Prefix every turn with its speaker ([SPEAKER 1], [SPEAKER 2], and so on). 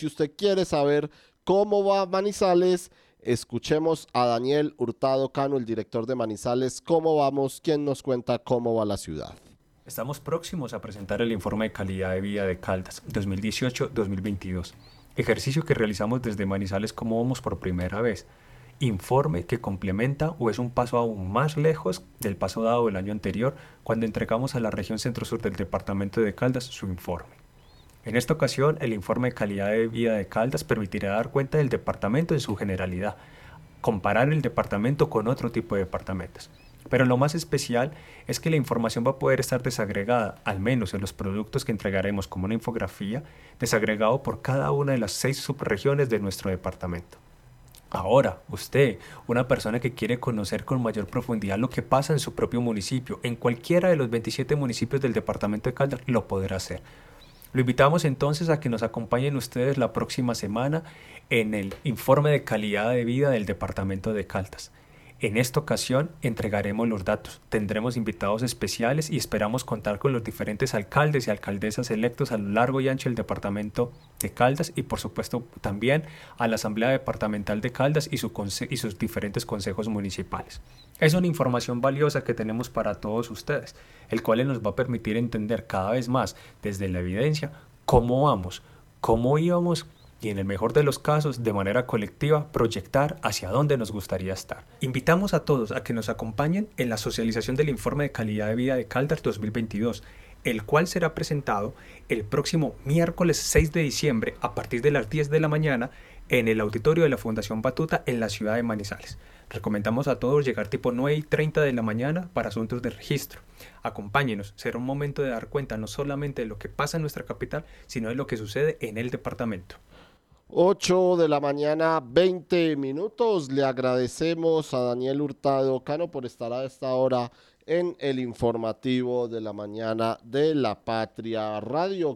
[SPEAKER 1] Si usted quiere saber cómo va Manizales, escuchemos a Daniel Hurtado Cano, el director de Manizales. ¿Cómo vamos? ¿Quién nos cuenta cómo va la ciudad?
[SPEAKER 2] Estamos próximos a presentar el informe de calidad de vida de Caldas 2018-2022, ejercicio que realizamos desde Manizales como vamos por primera vez. Informe que complementa o es un paso aún más lejos del paso dado el año anterior cuando entregamos a la región centro-sur del departamento de Caldas su informe. En esta ocasión, el informe de calidad de vida de Caldas permitirá dar cuenta del departamento en su generalidad, comparar el departamento con otro tipo de departamentos pero lo más especial es que la información va a poder estar desagregada, al menos en los productos que entregaremos como una infografía, desagregado por cada una de las seis subregiones de nuestro departamento. Ahora, usted, una persona que quiere conocer con mayor profundidad lo que pasa en su propio municipio, en cualquiera de los 27 municipios del departamento de Caldas, lo podrá hacer. Lo invitamos entonces a que nos acompañen ustedes la próxima semana en el informe de calidad de vida del departamento de Caldas. En esta ocasión entregaremos los datos, tendremos invitados especiales y esperamos contar con los diferentes alcaldes y alcaldesas electos a lo largo y ancho del departamento de Caldas y por supuesto también a la Asamblea Departamental de Caldas y, sus diferentes consejos municipales. Es una información valiosa que tenemos para todos ustedes, el cual nos va a permitir entender cada vez más desde la evidencia cómo vamos, cómo íbamos y en el mejor de los casos, de manera colectiva, proyectar hacia dónde nos gustaría estar. Invitamos a todos a que nos acompañen en la socialización del informe de calidad de vida de Caldas 2022, el cual será presentado el próximo miércoles 6 de diciembre a partir de las 10 de la mañana en el auditorio de la Fundación Batuta en la ciudad de Manizales. Recomendamos a todos llegar tipo 9 y 30 de la mañana para asuntos de registro. Acompáñenos, será un momento de dar cuenta no solamente de lo que pasa en nuestra capital, sino de lo que sucede en el departamento.
[SPEAKER 1] 8 de la mañana, 20 minutos. Le agradecemos a Daniel Hurtado Cano por estar a esta hora en el informativo de la mañana de la Patria Radio.